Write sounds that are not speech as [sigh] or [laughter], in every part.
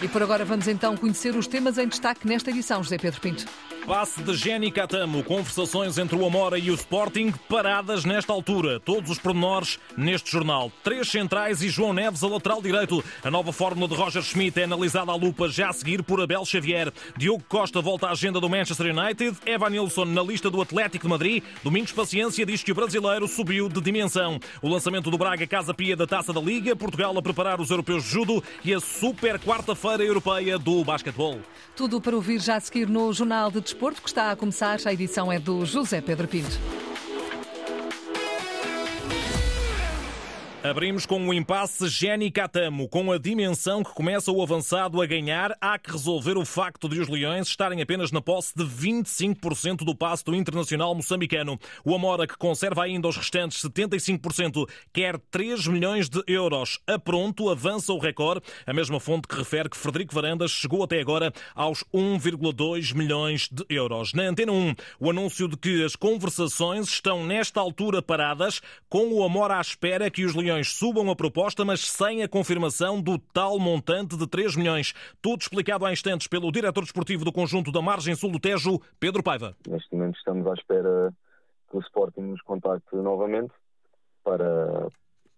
E por agora vamos então conhecer os temas em destaque nesta edição, José Pedro Pinto. Passe de Jenny Catamo, conversações entre o Amora e o Sporting, paradas nesta altura. Todos os pormenores neste jornal. Três centrais e João Neves a lateral direito. A nova fórmula de Roger Schmidt é analisada à lupa já a seguir por Abel Xavier. Diogo Costa volta à agenda do Manchester United. Evan Nilsson na lista do Atlético de Madrid. Domingos Paciência diz que o brasileiro subiu de dimensão. O lançamento do Braga Casa Pia da Taça da Liga. Portugal a preparar os europeus de judo e a super quarta-feira europeia do basquetebol. Tudo para ouvir já a seguir no Jornal de Desporto, que está a começar. A edição é do José Pedro Pinto. Abrimos com o impasse Jenny Catamo. Com a dimensão que começa o avançado a ganhar, há que resolver o facto de os Leões estarem apenas na posse de 25% do passe do internacional moçambicano. O Amora, que conserva ainda os restantes 75%, quer 3 milhões de euros. A pronto avança o recorde. A mesma fonte que refere que Frederico Varandas chegou até agora aos 1,2 milhões de euros. Na Antena 1, o anúncio de que as conversações estão nesta altura paradas, com o Amora à espera que os Leões milhões subam a proposta, mas sem a confirmação do tal montante de 3 milhões. Tudo explicado há instantes pelo diretor desportivo do conjunto da Margem Sul do Tejo, Pedro Paiva. Neste momento estamos à espera que o Sporting nos contacte novamente para,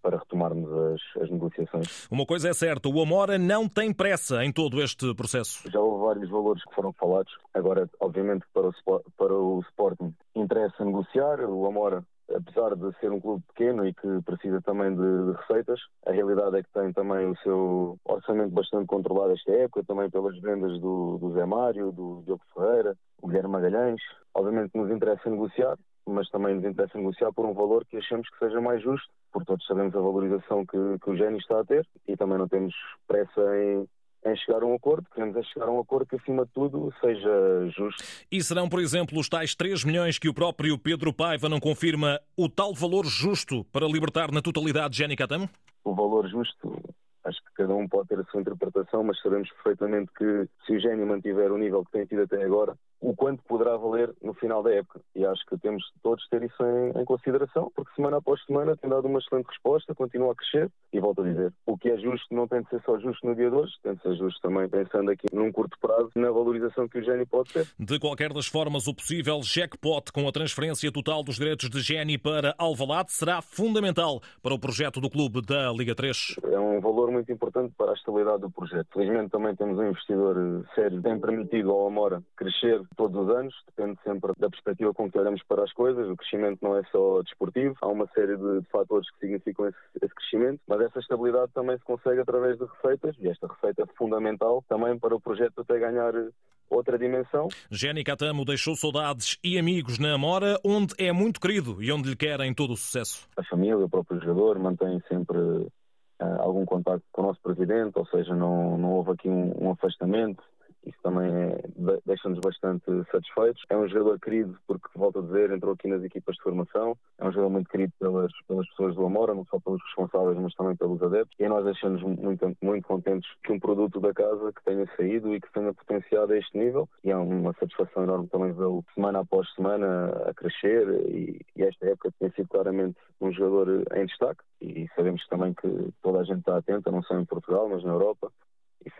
para retomarmos as, as, negociações. Uma coisa é certa, o Amora não tem pressa em todo este processo. Já houve vários valores que foram falados. Agora, obviamente, para o, para o Sporting interessa negociar. O Amora apesar de ser um clube pequeno e que precisa também de, receitas, a realidade é que tem também o seu orçamento bastante controlado esta época, também pelas vendas do, do Zé Mário, do Diogo Ferreira, o Guilherme Magalhães. Obviamente nos interessa negociar, mas também nos interessa negociar por um valor que achamos que seja mais justo, porque todos sabemos a valorização que, que o Gênio está a ter e também não temos pressa em, em chegar a um acordo, queremos é chegar a um acordo que, acima de tudo, seja justo. E serão, por exemplo, os tais 3 milhões que o próprio Pedro Paiva não confirma o tal valor justo para libertar na totalidade Jenny Catamo? O valor justo, acho que cada um pode ter a sua interpretação, mas sabemos perfeitamente que se o Gênio mantiver o nível que tem tido até agora, o quanto poderá valer no final da época. E acho que temos todos ter isso em, em, consideração, porque semana após semana tem dado uma excelente resposta, continua a crescer e volto a dizer, o que é justo não tem de ser só justo no dia de hoje, tem de ser justo também pensando aqui num curto prazo na valorização que o Geni pode ter. De qualquer das formas, o possível jackpot com a transferência total dos direitos de Geni para Alvalade será fundamental para o projeto do clube da Liga 3. É um valor muito importante para a estabilidade do projeto. Felizmente também temos um investidor sério que tem permitido ao Amora crescer todos os anos, depende sempre da perspectiva com que olhamos para as coisas. O crescimento não é só desportivo, há uma série de, de fatores que significam esse, esse, crescimento, mas essa estabilidade também se consegue através de receitas e esta receita é fundamental também para o projeto até ganhar outra dimensão. Jenny Catamo deixou saudades e amigos na Amora, onde é muito querido e onde lhe querem todo o sucesso. A família, o próprio jogador, mantém sempre algum contato com o nosso presidente, ou seja, não, não houve aqui um, um afastamento isso também é, deixa-nos bastante satisfeitos. É um jogador querido, porque, volto a dizer, entrou aqui nas equipas de formação. É um jogador muito querido pelas, pelas pessoas do Amora, não só pelos responsáveis, mas também pelos adeptos. E nós deixamos muito, muito contentes que um produto da casa que tenha saído e que tenha potenciado a este nível. E é uma satisfação enorme também vê-lo semana após semana a crescer. E, e esta época tem sido claramente um jogador em destaque. E sabemos também que toda a gente está atenta, não só em Portugal, mas na Europa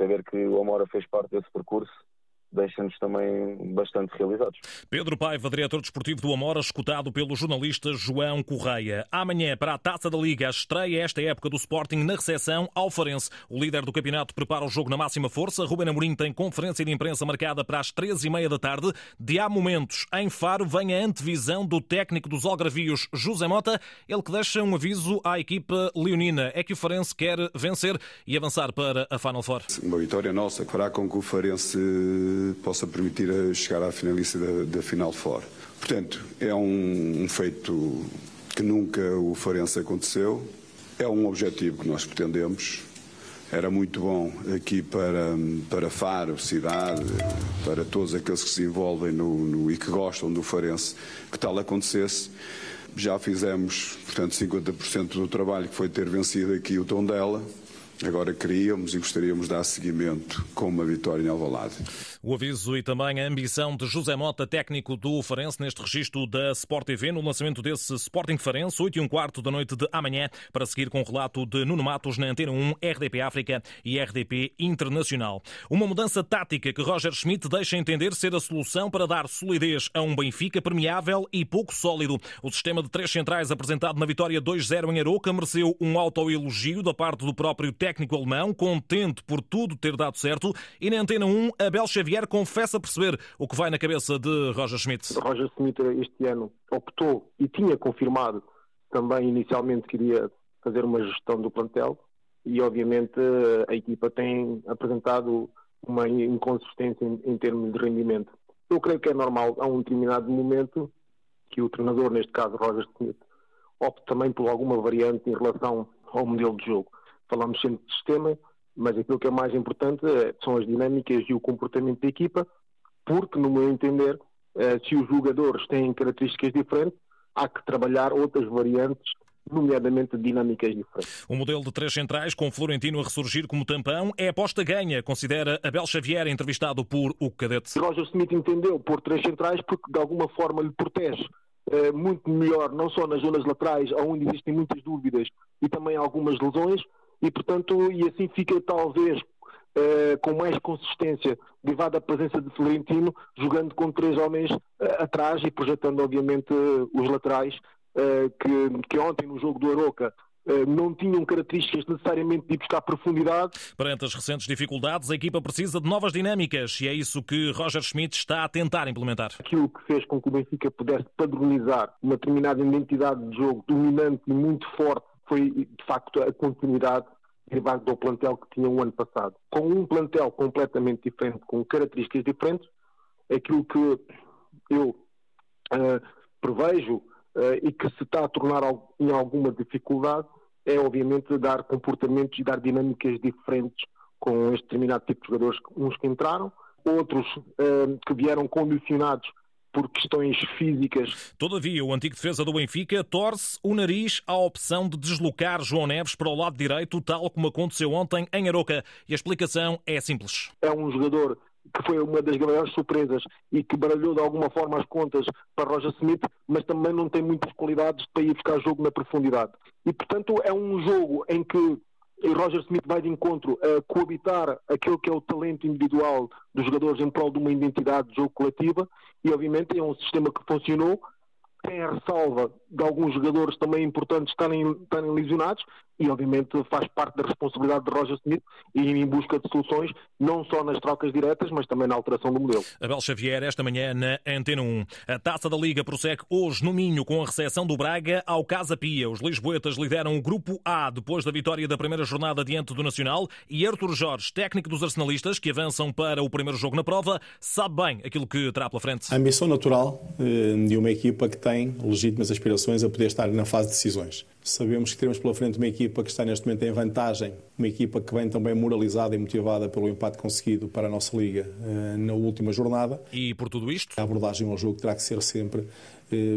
saber que o Amora fez parte desse percurso deixa-nos também bastante realizados. Pedro Paiva, diretor desportivo do Amora, escutado pelo jornalista João Correia. Amanhã, para a Taça da Liga, a estreia esta época do Sporting na recepção ao Farense. O líder do campeonato prepara o jogo na máxima força. Ruben Amorim tem conferência de imprensa marcada para as três e meia da tarde. De há momentos, em Faro, vem a antevisão do técnico dos Algravios, José Mota, ele que deixa um aviso à equipa leonina. É que o Farense quer vencer e avançar para a Final Four. Uma vitória nossa fará com que o Farense possa permitir chegar à finalista da, da final fora. Portanto, é um, um feito que nunca o Farense aconteceu, é um objetivo que nós pretendemos. Era muito bom aqui para, para Faro, cidade, para todos aqueles que se envolvem no, no, e que gostam do Farense, que tal acontecesse. Já fizemos, portanto, 50% do trabalho que foi ter vencido aqui o tom dela Agora queríamos e gostaríamos de dar seguimento com uma vitória em Alvalade. O aviso e também a ambição de José Mota, técnico do Farense, neste registro da Sport TV, no lançamento desse Sporting Farense, 8 e um quarto da noite de amanhã, para seguir com o relato de Nuno Matos na Antena 1, RDP África e RDP Internacional. Uma mudança tática que Roger Schmidt deixa entender ser a solução para dar solidez a um Benfica permeável e pouco sólido. O sistema de três centrais apresentado na vitória 2-0 em Aroca mereceu um autoelogio da parte do próprio técnico técnico alemão, contente por tudo ter dado certo, e na Antena 1, Abel Xavier confessa perceber o que vai na cabeça de Roger Schmidt. Roger Schmidt este ano optou e tinha confirmado também inicialmente que iria fazer uma gestão do plantel e obviamente a equipa tem apresentado uma inconsistência em, em termos de rendimento. Eu creio que é normal a um determinado momento que o treinador, neste caso Roger Schmidt, opte também por alguma variante em relação ao modelo de jogo falamos sempre de sistema, mas aquilo que é mais importante é, são as dinâmicas e o comportamento da equipa, porque, no meu entender, eh, se os jogadores têm características diferentes, há que trabalhar outras variantes nomeadamente dinâmicas diferentes. O modelo de três centrais, com Florentino a ressurgir como tampão, é aposta ganha, considera Abel Xavier, entrevistado por o Cadete. Roger Smith entendeu por três centrais porque de alguma forma lhe protege eh, muito melhor, não só nas zonas laterais, onde existem muitas dúvidas e também algumas lesões, e, portanto, e assim fica talvez Uh, com mais consistência, derivada a presença de Florentino, jogando com três homens uh, atrás e projetando, obviamente, uh, os laterais, que, que, ontem no jogo do Aroca não tinham características necessariamente de buscar profundidade. Perante as recentes dificuldades, a equipa precisa de novas dinâmicas e é isso que Roger Schmidt está a tentar implementar. Aquilo que fez com que o Benfica pudesse padronizar uma determinada identidade de jogo dominante e muito forte foi, de facto, a continuidade derivado do plantel que tinha o ano passado. Com um plantel completamente diferente, com características diferentes, aquilo que eu uh, prevejo uh, e que se está a tornar em alguma dificuldade é, obviamente, dar comportamentos e dar dinâmicas diferentes com este determinado tipo de jogadores, uns que entraram, outros uh, que vieram condicionados por questões físicas. Todavia, o antigo defesa do Benfica torce o nariz à opção de deslocar João Neves para o lado direito, tal como aconteceu ontem em Aroca. E a explicação é simples. É um jogador que foi uma das maiores surpresas e que baralhou de alguma forma as contas para Roger Smith, mas também não tem muitas qualidades para ir buscar jogo na profundidade. E, portanto, é um jogo em que e Roger Smith vai de encontro a coabitar aquele que é o talento individual dos jogadores em prol de uma identidade de jogo coletiva e obviamente é um sistema que funcionou tem a ressalva de alguns jogadores também importantes estarem, estarem lesionados e obviamente faz parte da responsabilidade de Roger Smith e em busca de soluções, não só nas trocas diretas, mas também na alteração do modelo. Abel Xavier, esta manhã na Antena 1. A Taça da Liga prossegue hoje no Minho com a recepção do Braga ao Casa Pia. Os lisboetas lideram o Grupo A depois da vitória da primeira jornada diante do Nacional e Artur Jorge, técnico dos arsenalistas que avançam para o primeiro jogo na prova, sabe bem aquilo que terá pela frente. A ambição natural eh, de uma equipa que tem legítimas aspirações a poder estar na fase de decisões. Sabemos que temos pela frente uma equipa que está neste momento em vantagem, uma equipa que vem também moralizada e motivada pelo empate conseguido para a nossa Liga eh, na última jornada. E por tudo isto? A abordagem ao jogo terá que ser sempre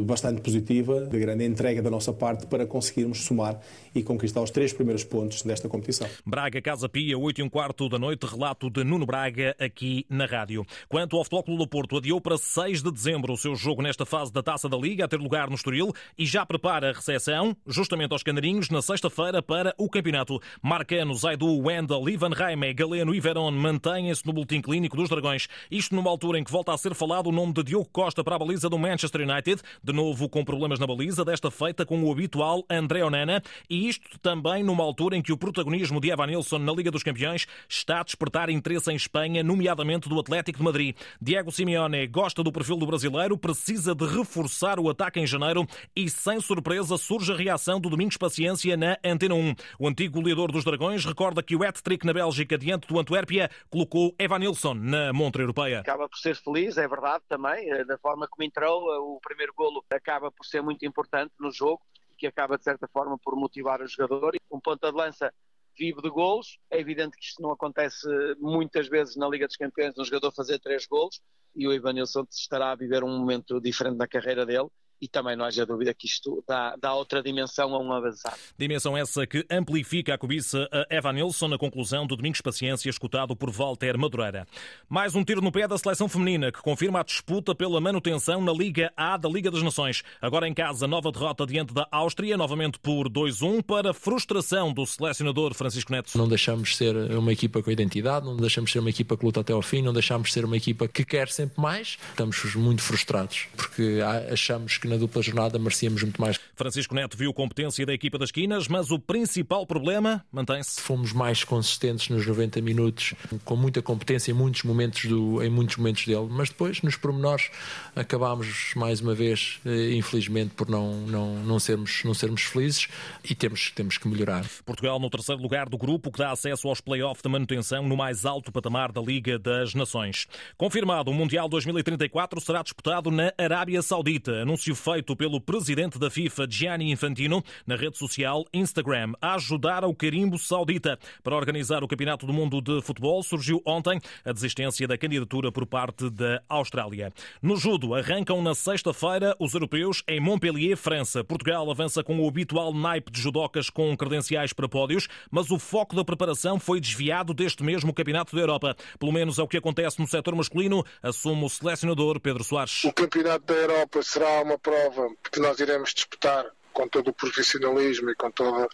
bastante positiva, de grande entrega da nossa parte para conseguirmos somar e conquistar os três primeiros pontos desta competição. Braga Casa Pia, 8 e um quarto da noite, relato de Nuno Braga aqui na rádio. Quanto ao Futebol do Porto, adiou para 6 de dezembro o seu jogo nesta fase da Taça da Liga, a ter lugar no Estoril, e já prepara a recepção, justamente aos Canarinhos, na sexta-feira para o campeonato. Marcano, Zaidu, Wendel, Ivan Raime, Galeno e Verón mantêm-se no boletim clínico dos Dragões. Isto numa altura em que volta a ser falado o nome de Diogo Costa para a baliza do Manchester United, de novo com problemas na baliza, desta feita com o habitual André Onana, e isto também numa altura em que o protagonismo de Evan Nilsson na Liga dos Campeões está a despertar interesse em Espanha, nomeadamente do Atlético de Madrid. Diego Simeone gosta do perfil do brasileiro, precisa de reforçar o ataque em janeiro e, sem surpresa, surge a reação do Domingos Paciência na Antena 1. O antigo goleador dos Dragões recorda que o hat-trick na Bélgica diante do Antuérpia colocou Evan Nilsson na montra europeia. Acaba por ser feliz, é verdade também, eh, da forma como entrou, eh, o primeiro golo acaba por ser muito importante no jogo que acaba de certa forma por motivar o jogador. Um ponta de lança vive de golos. É evidente que isto não acontece muitas vezes na Liga dos Campeões, um jogador fazer três golos e o Ivanilson estará a viver um momento diferente na carreira dele e também não haja dúvida que isto dá, dá outra dimensão a um avançado. Dimensão essa que amplifica a cobiça a Evan Nilsson na conclusão do Domingos Paciência, escutado por Walter Madureira. Mais um tiro no pé da seleção feminina, que confirma a disputa pela manutenção na Liga A da Liga das Nações. Agora em casa, nova derrota diante da Áustria, novamente por 2-1, para frustração do selecionador Francisco Neto. Não deixamos ser uma equipa com identidade, não deixamos ser uma equipa que luta até ao fim, não deixamos ser uma equipa que quer sempre mais. Estamos muito frustrados, porque achamos que na dupla jornada merecíamos muito mais. Francisco Neto viu competência da equipa das Quinas, mas o principal problema mantém-se. Fomos mais consistentes nos 90 minutos, com muita competência em muitos momentos, do, em muitos momentos dele, mas depois, nos pormenores, acabámos mais uma vez, eh, infelizmente, por não, não, não, sermos, não sermos felizes e temos, temos que melhorar. Portugal no terceiro lugar do grupo, que dá acesso aos play-offs de manutenção no mais alto patamar da Liga das Nações. Confirmado, o Mundial 2034 será disputado na Arábia Saudita. Anúncio feito pelo presidente da FIFA, Gianni Infantino, na rede social Instagram, a ajudar ao carimbo saudita. Para organizar o Campeonato do Mundo de Futebol, surgiu ontem a desistência da candidatura por parte da Austrália. No judo, arrancam na sexta-feira os europeus em Montpellier, França. Portugal avança com o habitual naipe de judocas com credenciais para pódios, mas o foco da preparação foi desviado deste mesmo Campeonato da Europa. Pelo menos é o que acontece no setor masculino, assume o selecionador Pedro Soares. O Campeonato da Europa será uma prova que nós iremos disputar com todo o profissionalismo e com toda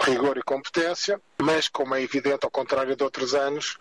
rigor e competência, mas como é evidente, ao contrário de outros anos,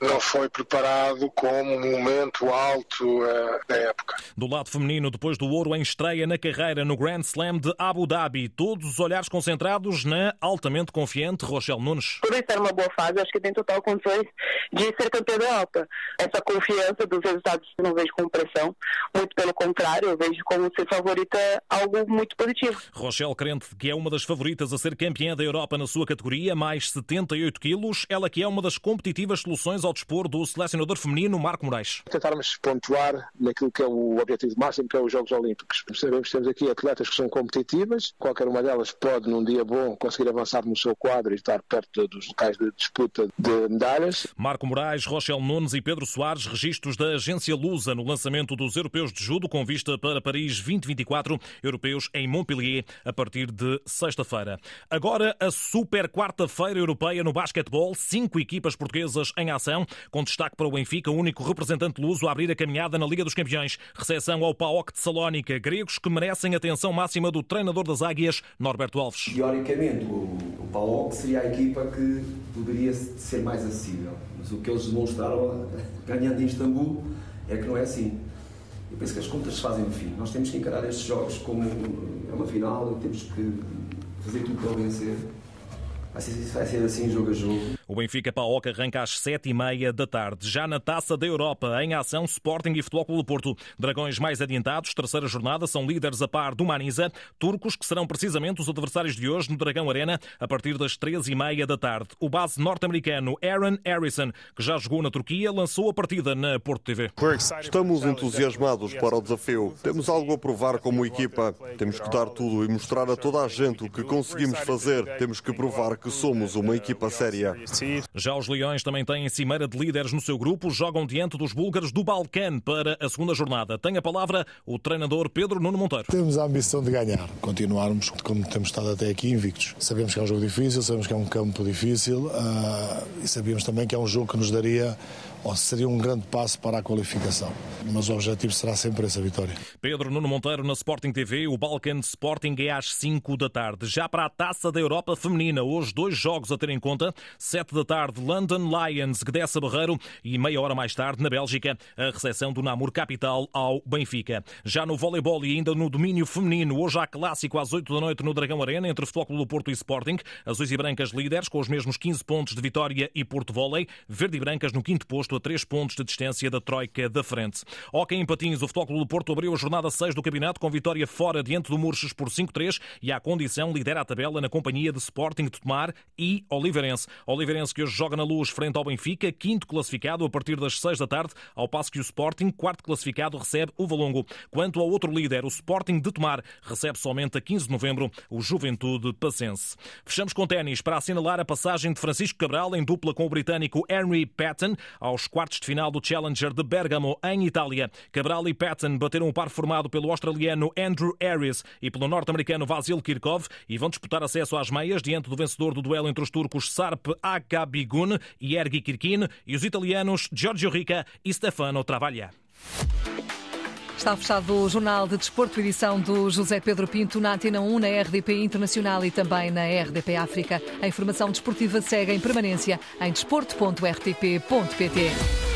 não foi preparado como um momento alto uh, da época. Do lado feminino, depois do ouro em estreia na carreira no Grand Slam de Abu Dhabi, todos os olhares concentrados na altamente confiante Rochelle Nunes. Por isso era uma boa fase, acho que tem total condições de ser campeã da Europa. Essa confiança dos resultados não vejo como pressão, muito pelo contrário, eu vejo como ser favorita algo muito positivo. Rochelle crente que é uma das favoritas a ser campeã da Europa Europa na sua categoria, mais 78 quilos. Ela que é uma das competitivas soluções ao dispor do selecionador feminino Marco Moraes. Tentarmos pontuar naquilo que é o objetivo máximo, que é os Jogos Olímpicos. Sabemos que temos aqui atletas que são competitivas, qualquer uma delas pode, num dia bom, conseguir avançar no seu quadro e estar perto dos locais de disputa de medalhas. Marco Moraes, Rochelle Nunes e Pedro Soares, registros da agência Lusa no lançamento dos Europeus de Judo, com vista para Paris 2024, europeus em Montpellier, a partir de sexta-feira. Agora, a super quarta-feira europeia no basquetebol. Cinco equipas portuguesas em ação, com destaque para o Benfica, o único representante luso a abrir a caminhada na Liga dos Campeões. Recepção ao PAOK de Salónica, gregos que merecem atenção máxima do treinador das Águias, Norberto Alves. Teoricamente, o, PAOK seria a equipa que poderia ser mais acessível, mas o que eles demonstraram [laughs] ganhando em Istambul é que não é assim. Eu penso que as contas se fazem no fim. Nós temos que encarar estes jogos como é uma final temos que fazer tudo para vencer Vai ser, vai ser assim jogo a jogo. O Benfica Paok arranca às sete e meia da tarde. Já na Taça da Europa, em ação, Sporting e Futebol Clube Porto. Dragões mais adiantados, terceira jornada, são líderes a par do Maniza. Turcos, que serão precisamente os adversários de hoje no Dragão Arena, a partir das treze e meia da tarde. O base norte-americano Aaron Harrison, que já jogou na Turquia, lançou a partida na Porto TV. Estamos entusiasmados para o desafio. Temos algo a provar como equipa. Temos que dar tudo e mostrar a toda a gente o que conseguimos fazer. Temos que provar que somos uma equipa séria. Já os Leões também têm cimeira de líderes no seu grupo, jogam diante dos búlgaros do Balcã para a segunda jornada. Tem a palavra o treinador Pedro Nuno Monteiro. Temos a ambição de ganhar, continuarmos como temos estado até aqui invictos. Sabemos que é um jogo difícil, sabemos que é um campo difícil uh, e sabemos também que é um jogo que nos daria ou seria um grande passo para a qualificação. Mas o objetivo será sempre essa vitória. Pedro Nuno Monteiro na Sporting TV, o Balkan Sporting é às 5 da tarde. Já para a Taça da Europa Feminina, hoje dois jogos a ter em conta. 7 da tarde, London Lions, Gdessa Barreiro e meia hora mais tarde, na Bélgica, a recepção do Namur Capital ao Benfica. Já no voleibol e ainda no domínio feminino, hoje há clássico às 8 da noite no Dragão Arena entre Futebol do Porto e Sporting. Azuis e brancas líderes com os mesmos 15 pontos de vitória e Porto Volley. Verde e brancas no quinto posto a 3 pontos de distância da Troika da frente. Ok, em Patins, o Futebol do Porto abriu a jornada 6 do campeonato com vitória fora diante do Murches por 5-3 e à condição lidera a tabela na companhia de Sporting de Tomar e Oliveirense. Oliveirense que hoje joga na luz frente ao Benfica, quinto classificado a partir das 6 da tarde, ao passo que o Sporting, quarto classificado, recebe o Valongo. Quanto ao outro líder, o Sporting de Tomar, recebe somente a 15 de novembro o Juventude Pacense. Fechamos com ténis para assinalar a passagem de Francisco Cabral em dupla com o britânico Henry Patton aos aos quartos de final do Challenger de Bergamo, em Itália. Cabral e Patton bateram o par formado pelo australiano Andrew Harris e pelo norte-americano Vasil Kirkov e vão disputar acesso às meias diante do vencedor do duelo entre os turcos Sarp Akabigun e Ergi Kirkin e os italianos Giorgio Rica e Stefano Travaglia. Está fechado o Jornal de Desporto, edição do José Pedro Pinto na Antena 1, na RDP Internacional e também na RDP África. A informação desportiva segue em permanência em desporto.rtp.pt.